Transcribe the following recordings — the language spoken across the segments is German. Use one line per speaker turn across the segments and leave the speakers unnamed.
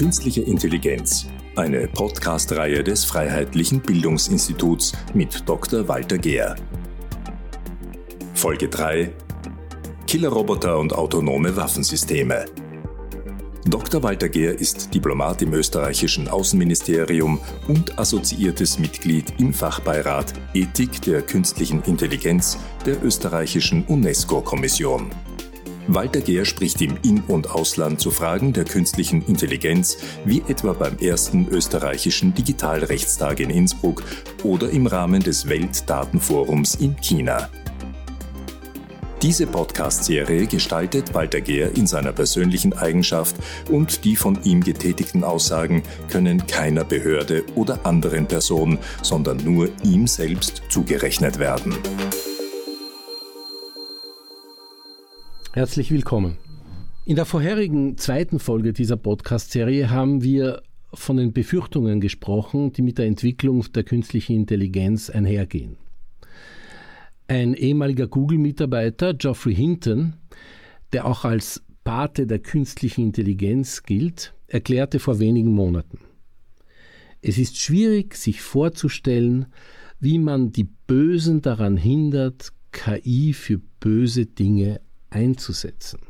Künstliche Intelligenz, eine Podcast-Reihe des Freiheitlichen Bildungsinstituts mit Dr. Walter Gehr. Folge 3 Killerroboter und autonome Waffensysteme. Dr. Walter Gehr ist Diplomat im österreichischen Außenministerium und assoziiertes Mitglied im Fachbeirat Ethik der künstlichen Intelligenz der österreichischen UNESCO-Kommission. Walter Gehr spricht im In- und Ausland zu Fragen der künstlichen Intelligenz, wie etwa beim ersten österreichischen Digitalrechtstag in Innsbruck oder im Rahmen des Weltdatenforums in China. Diese Podcast-Serie gestaltet Walter Gehr in seiner persönlichen Eigenschaft und die von ihm getätigten Aussagen können keiner Behörde oder anderen Person, sondern nur ihm selbst zugerechnet werden.
Herzlich willkommen. In der vorherigen zweiten Folge dieser Podcast-Serie haben wir von den Befürchtungen gesprochen, die mit der Entwicklung der künstlichen Intelligenz einhergehen. Ein ehemaliger Google-Mitarbeiter, Geoffrey Hinton, der auch als Pate der künstlichen Intelligenz gilt, erklärte vor wenigen Monaten. Es ist schwierig, sich vorzustellen, wie man die Bösen daran hindert, KI für böse Dinge einzusetzen.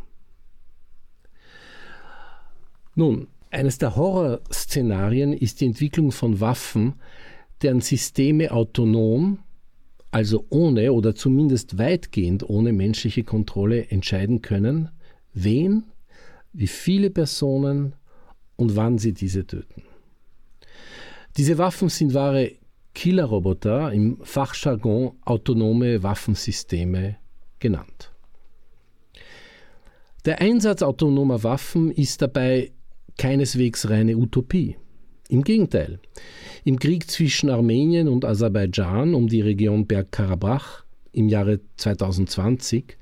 Nun, eines der Horrorszenarien ist die Entwicklung von Waffen, deren Systeme autonom, also ohne oder zumindest weitgehend ohne menschliche Kontrolle entscheiden können, wen, wie viele Personen und wann sie diese töten. Diese Waffen sind wahre Killerroboter, im Fachjargon autonome Waffensysteme genannt. Der Einsatz autonomer Waffen ist dabei keineswegs reine Utopie. Im Gegenteil. Im Krieg zwischen Armenien und Aserbaidschan um die Region Bergkarabach im Jahre 2020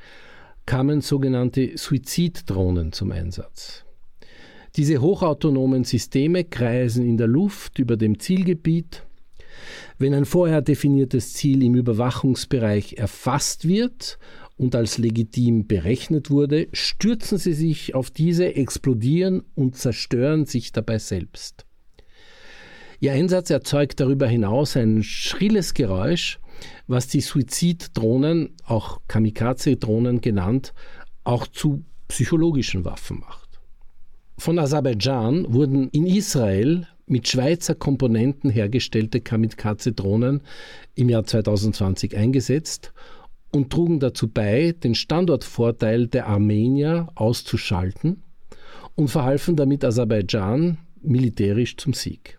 kamen sogenannte Suiziddrohnen zum Einsatz. Diese hochautonomen Systeme kreisen in der Luft über dem Zielgebiet. Wenn ein vorher definiertes Ziel im Überwachungsbereich erfasst wird und als legitim berechnet wurde, stürzen sie sich auf diese, explodieren und zerstören sich dabei selbst. Ihr Einsatz erzeugt darüber hinaus ein schrilles Geräusch, was die Suiziddrohnen, auch Kamikaze-Drohnen genannt, auch zu psychologischen Waffen macht. Von Aserbaidschan wurden in Israel mit Schweizer Komponenten hergestellte Kamikaze-Drohnen im Jahr 2020 eingesetzt und trugen dazu bei, den Standortvorteil der Armenier auszuschalten und verhalfen damit Aserbaidschan militärisch zum Sieg.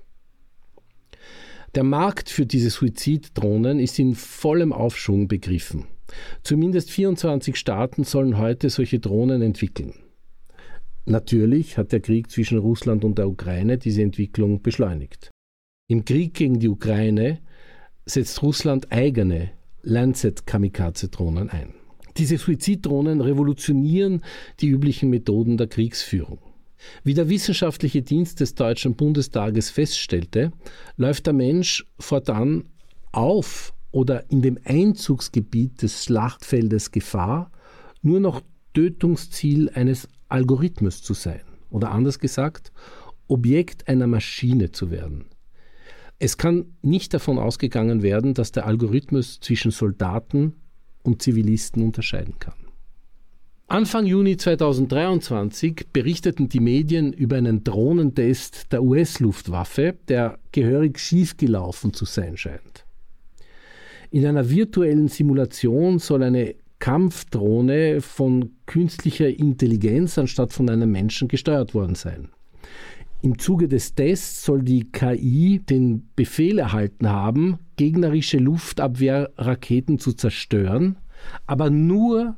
Der Markt für diese Suiziddrohnen ist in vollem Aufschwung begriffen. Zumindest 24 Staaten sollen heute solche Drohnen entwickeln. Natürlich hat der Krieg zwischen Russland und der Ukraine diese Entwicklung beschleunigt. Im Krieg gegen die Ukraine setzt Russland eigene Lancet-Kamikaze-Drohnen ein. Diese Suiziddrohnen revolutionieren die üblichen Methoden der Kriegsführung. Wie der wissenschaftliche Dienst des Deutschen Bundestages feststellte, läuft der Mensch fortan auf oder in dem Einzugsgebiet des Schlachtfeldes Gefahr, nur noch Tötungsziel eines Algorithmus zu sein oder anders gesagt, Objekt einer Maschine zu werden. Es kann nicht davon ausgegangen werden, dass der Algorithmus zwischen Soldaten und Zivilisten unterscheiden kann. Anfang Juni 2023 berichteten die Medien über einen Drohnentest der US-Luftwaffe, der gehörig schiefgelaufen zu sein scheint. In einer virtuellen Simulation soll eine Kampfdrohne von künstlicher Intelligenz anstatt von einem Menschen gesteuert worden sein. Im Zuge des Tests soll die KI den Befehl erhalten haben, gegnerische Luftabwehrraketen zu zerstören, aber nur,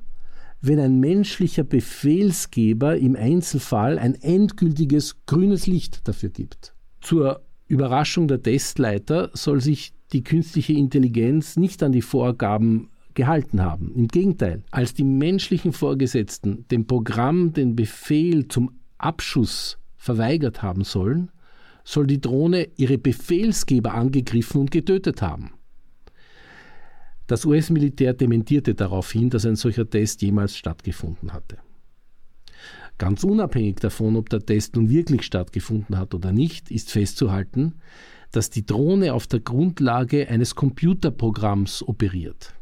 wenn ein menschlicher Befehlsgeber im Einzelfall ein endgültiges grünes Licht dafür gibt. Zur Überraschung der Testleiter soll sich die künstliche Intelligenz nicht an die Vorgaben gehalten haben. Im Gegenteil, als die menschlichen Vorgesetzten dem Programm den Befehl zum Abschuss verweigert haben sollen, soll die Drohne ihre Befehlsgeber angegriffen und getötet haben. Das US-Militär dementierte daraufhin, dass ein solcher Test jemals stattgefunden hatte. Ganz unabhängig davon, ob der Test nun wirklich stattgefunden hat oder nicht, ist festzuhalten, dass die Drohne auf der Grundlage eines Computerprogramms operiert.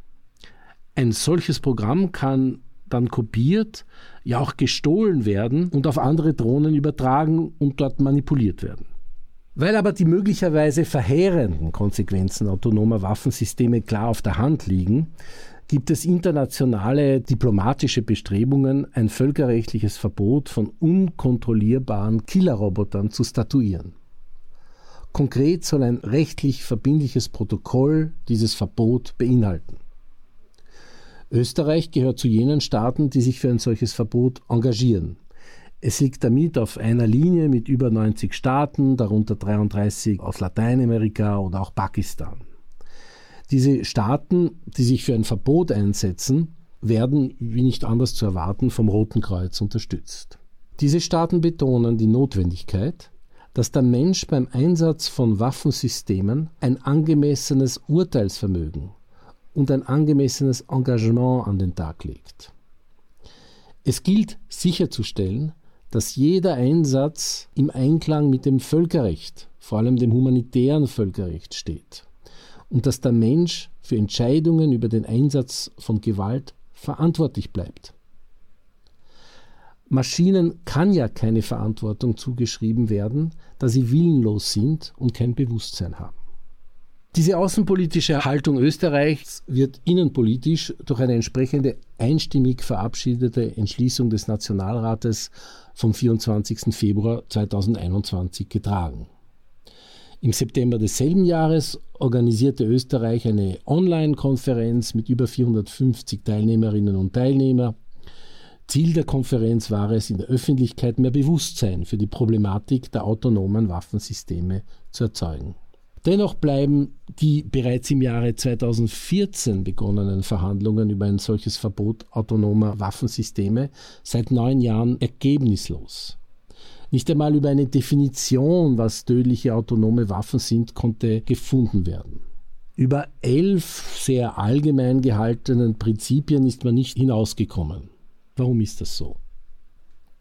Ein solches Programm kann dann kopiert, ja auch gestohlen werden und auf andere Drohnen übertragen und dort manipuliert werden. Weil aber die möglicherweise verheerenden Konsequenzen autonomer Waffensysteme klar auf der Hand liegen, gibt es internationale diplomatische Bestrebungen, ein völkerrechtliches Verbot von unkontrollierbaren Killerrobotern zu statuieren. Konkret soll ein rechtlich verbindliches Protokoll dieses Verbot beinhalten. Österreich gehört zu jenen Staaten, die sich für ein solches Verbot engagieren. Es liegt damit auf einer Linie mit über 90 Staaten, darunter 33 aus Lateinamerika oder auch Pakistan. Diese Staaten, die sich für ein Verbot einsetzen, werden, wie nicht anders zu erwarten, vom Roten Kreuz unterstützt. Diese Staaten betonen die Notwendigkeit, dass der Mensch beim Einsatz von Waffensystemen ein angemessenes Urteilsvermögen und ein angemessenes Engagement an den Tag legt. Es gilt sicherzustellen, dass jeder Einsatz im Einklang mit dem Völkerrecht, vor allem dem humanitären Völkerrecht steht und dass der Mensch für Entscheidungen über den Einsatz von Gewalt verantwortlich bleibt. Maschinen kann ja keine Verantwortung zugeschrieben werden, da sie willenlos sind und kein Bewusstsein haben. Diese außenpolitische Haltung Österreichs wird innenpolitisch durch eine entsprechende einstimmig verabschiedete Entschließung des Nationalrates vom 24. Februar 2021 getragen. Im September desselben Jahres organisierte Österreich eine Online-Konferenz mit über 450 Teilnehmerinnen und Teilnehmern. Ziel der Konferenz war es, in der Öffentlichkeit mehr Bewusstsein für die Problematik der autonomen Waffensysteme zu erzeugen. Dennoch bleiben die bereits im Jahre 2014 begonnenen Verhandlungen über ein solches Verbot autonomer Waffensysteme seit neun Jahren ergebnislos. Nicht einmal über eine Definition, was tödliche autonome Waffen sind, konnte gefunden werden. Über elf sehr allgemein gehaltenen Prinzipien ist man nicht hinausgekommen. Warum ist das so?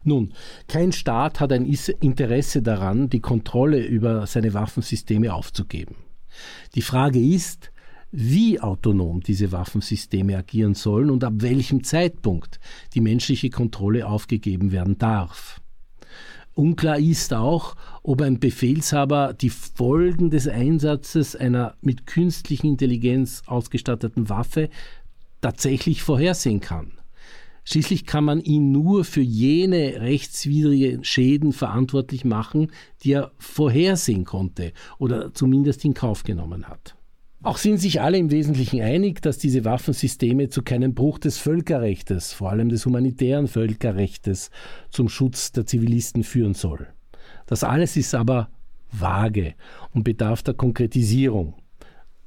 Nun, kein Staat hat ein Interesse daran, die Kontrolle über seine Waffensysteme aufzugeben. Die Frage ist, wie autonom diese Waffensysteme agieren sollen und ab welchem Zeitpunkt die menschliche Kontrolle aufgegeben werden darf. Unklar ist auch, ob ein Befehlshaber die Folgen des Einsatzes einer mit künstlicher Intelligenz ausgestatteten Waffe tatsächlich vorhersehen kann. Schließlich kann man ihn nur für jene rechtswidrige Schäden verantwortlich machen, die er vorhersehen konnte oder zumindest in Kauf genommen hat. Auch sind sich alle im Wesentlichen einig, dass diese Waffensysteme zu keinem Bruch des Völkerrechtes, vor allem des humanitären Völkerrechtes, zum Schutz der Zivilisten führen soll. Das alles ist aber vage und bedarf der Konkretisierung.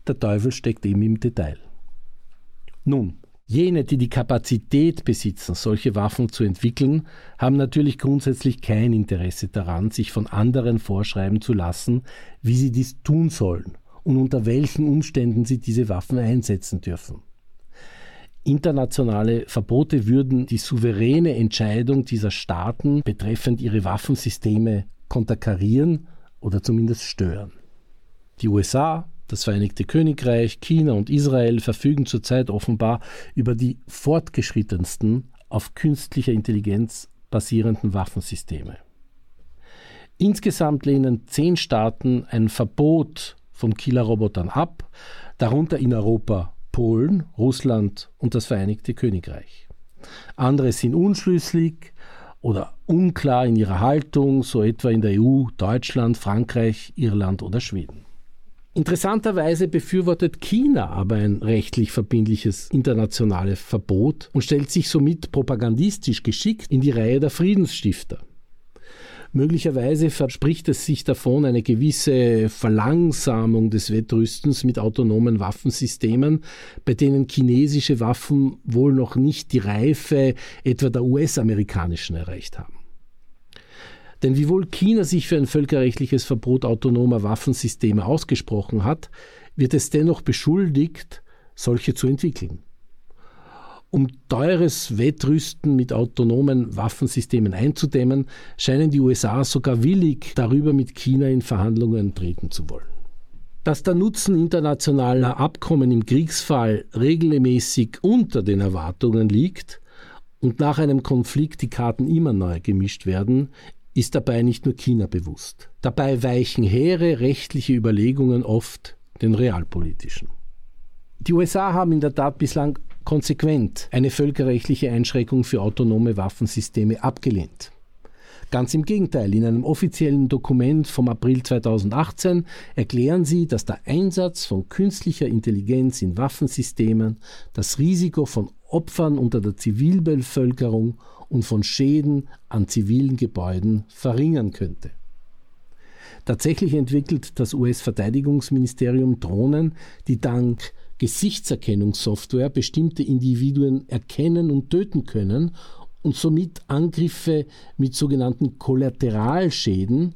Der Teufel steckt eben im Detail. Nun, jene, die die Kapazität besitzen, solche Waffen zu entwickeln, haben natürlich grundsätzlich kein Interesse daran, sich von anderen vorschreiben zu lassen, wie sie dies tun sollen und unter welchen Umständen sie diese Waffen einsetzen dürfen. Internationale Verbote würden die souveräne Entscheidung dieser Staaten betreffend ihre Waffensysteme konterkarieren oder zumindest stören. Die USA, das Vereinigte Königreich, China und Israel verfügen zurzeit offenbar über die fortgeschrittensten auf künstlicher Intelligenz basierenden Waffensysteme. Insgesamt lehnen zehn Staaten ein Verbot von Killerrobotern ab, darunter in Europa Polen, Russland und das Vereinigte Königreich. Andere sind unschlüssig oder unklar in ihrer Haltung, so etwa in der EU Deutschland, Frankreich, Irland oder Schweden. Interessanterweise befürwortet China aber ein rechtlich verbindliches internationales Verbot und stellt sich somit propagandistisch geschickt in die Reihe der Friedensstifter. Möglicherweise verspricht es sich davon eine gewisse Verlangsamung des Wettrüstens mit autonomen Waffensystemen, bei denen chinesische Waffen wohl noch nicht die Reife etwa der US-amerikanischen erreicht haben. Denn wiewohl China sich für ein völkerrechtliches Verbot autonomer Waffensysteme ausgesprochen hat, wird es dennoch beschuldigt, solche zu entwickeln. Um teures Wettrüsten mit autonomen Waffensystemen einzudämmen, scheinen die USA sogar willig, darüber mit China in Verhandlungen treten zu wollen. Dass der Nutzen internationaler Abkommen im Kriegsfall regelmäßig unter den Erwartungen liegt und nach einem Konflikt die Karten immer neu gemischt werden, ist dabei nicht nur China bewusst. Dabei weichen hehre rechtliche Überlegungen oft den realpolitischen. Die USA haben in der Tat bislang konsequent eine völkerrechtliche Einschränkung für autonome Waffensysteme abgelehnt. Ganz im Gegenteil, in einem offiziellen Dokument vom April 2018 erklären sie, dass der Einsatz von künstlicher Intelligenz in Waffensystemen das Risiko von Opfern unter der Zivilbevölkerung und von Schäden an zivilen Gebäuden verringern könnte. Tatsächlich entwickelt das US-Verteidigungsministerium Drohnen, die dank Gesichtserkennungssoftware bestimmte Individuen erkennen und töten können und somit Angriffe mit sogenannten Kollateralschäden,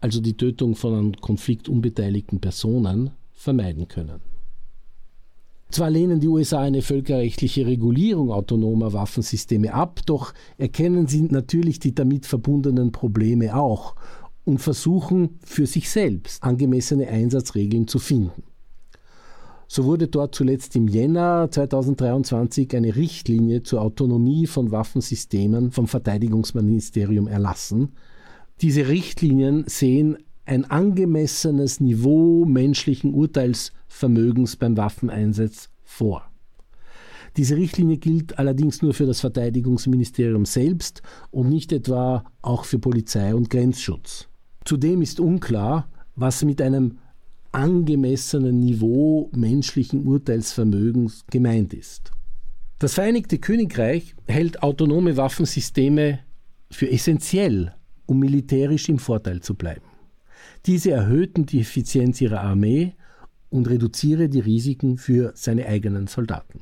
also die Tötung von an Konflikt unbeteiligten Personen, vermeiden können. Zwar lehnen die USA eine völkerrechtliche Regulierung autonomer Waffensysteme ab, doch erkennen sie natürlich die damit verbundenen Probleme auch und versuchen für sich selbst angemessene Einsatzregeln zu finden. So wurde dort zuletzt im Jänner 2023 eine Richtlinie zur Autonomie von Waffensystemen vom Verteidigungsministerium erlassen. Diese Richtlinien sehen ein angemessenes Niveau menschlichen Urteilsvermögens beim Waffeneinsatz vor. Diese Richtlinie gilt allerdings nur für das Verteidigungsministerium selbst und nicht etwa auch für Polizei und Grenzschutz. Zudem ist unklar, was mit einem angemessenen Niveau menschlichen Urteilsvermögens gemeint ist. Das Vereinigte Königreich hält autonome Waffensysteme für essentiell, um militärisch im Vorteil zu bleiben. Diese erhöhten die Effizienz ihrer Armee und reduziere die Risiken für seine eigenen Soldaten.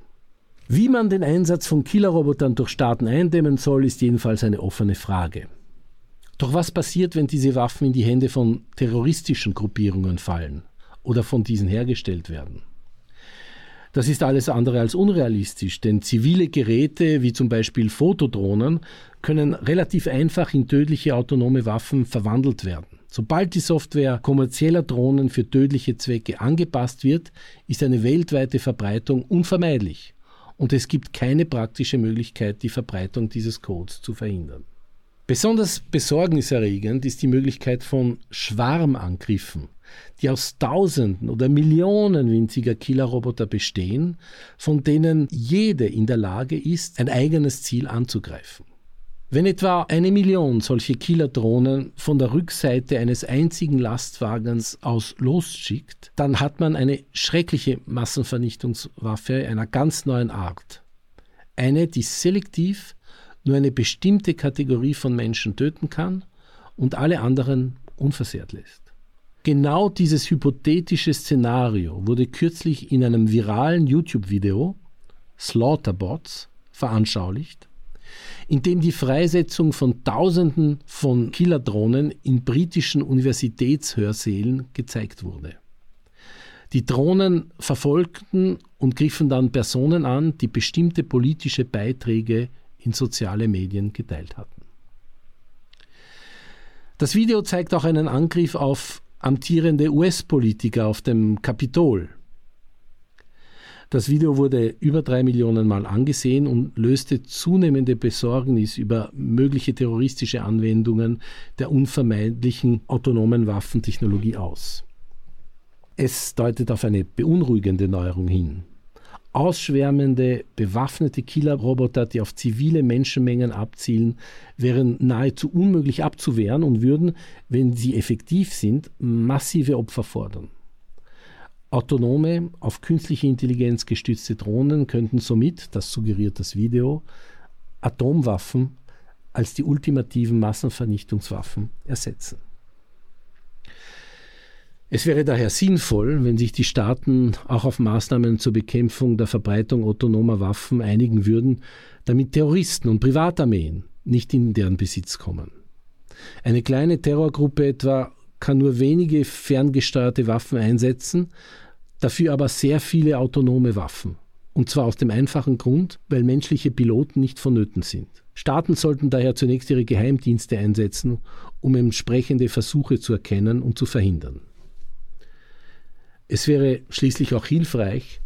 Wie man den Einsatz von Killerrobotern durch Staaten eindämmen soll, ist jedenfalls eine offene Frage. Doch was passiert, wenn diese Waffen in die Hände von terroristischen Gruppierungen fallen? oder von diesen hergestellt werden. Das ist alles andere als unrealistisch, denn zivile Geräte wie zum Beispiel Fotodrohnen können relativ einfach in tödliche autonome Waffen verwandelt werden. Sobald die Software kommerzieller Drohnen für tödliche Zwecke angepasst wird, ist eine weltweite Verbreitung unvermeidlich und es gibt keine praktische Möglichkeit, die Verbreitung dieses Codes zu verhindern. Besonders besorgniserregend ist die Möglichkeit von Schwarmangriffen die aus Tausenden oder Millionen winziger Killerroboter bestehen, von denen jede in der Lage ist, ein eigenes Ziel anzugreifen. Wenn etwa eine Million solche Killerdrohnen von der Rückseite eines einzigen Lastwagens aus losschickt, dann hat man eine schreckliche Massenvernichtungswaffe einer ganz neuen Art. Eine, die selektiv nur eine bestimmte Kategorie von Menschen töten kann und alle anderen unversehrt lässt. Genau dieses hypothetische Szenario wurde kürzlich in einem viralen YouTube-Video, Slaughterbots, veranschaulicht, in dem die Freisetzung von Tausenden von Killerdrohnen in britischen Universitätshörsälen gezeigt wurde. Die Drohnen verfolgten und griffen dann Personen an, die bestimmte politische Beiträge in soziale Medien geteilt hatten. Das Video zeigt auch einen Angriff auf amtierende US-Politiker auf dem Kapitol. Das Video wurde über drei Millionen Mal angesehen und löste zunehmende Besorgnis über mögliche terroristische Anwendungen der unvermeidlichen autonomen Waffentechnologie aus. Es deutet auf eine beunruhigende Neuerung hin ausschwärmende, bewaffnete Killerroboter, die auf zivile Menschenmengen abzielen, wären nahezu unmöglich abzuwehren und würden, wenn sie effektiv sind, massive Opfer fordern. Autonome, auf künstliche Intelligenz gestützte Drohnen könnten somit, das suggeriert das Video, Atomwaffen als die ultimativen Massenvernichtungswaffen ersetzen. Es wäre daher sinnvoll, wenn sich die Staaten auch auf Maßnahmen zur Bekämpfung der Verbreitung autonomer Waffen einigen würden, damit Terroristen und Privatarmeen nicht in deren Besitz kommen. Eine kleine Terrorgruppe etwa kann nur wenige ferngesteuerte Waffen einsetzen, dafür aber sehr viele autonome Waffen Und zwar aus dem einfachen Grund, weil menschliche Piloten nicht vonnöten sind. Staaten sollten daher zunächst ihre Geheimdienste einsetzen, um entsprechende Versuche zu erkennen und zu verhindern. Es wäre schließlich auch hilfreich,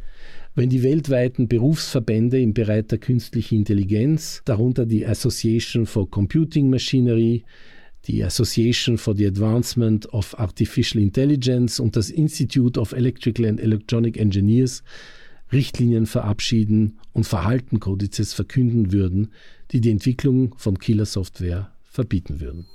wenn die weltweiten Berufsverbände im Bereich der künstlichen Intelligenz, darunter die Association for Computing Machinery, die Association for the Advancement of Artificial Intelligence und das Institute of Electrical and Electronic Engineers Richtlinien verabschieden und Verhaltenkodizes verkünden würden, die die Entwicklung von Killersoftware verbieten würden.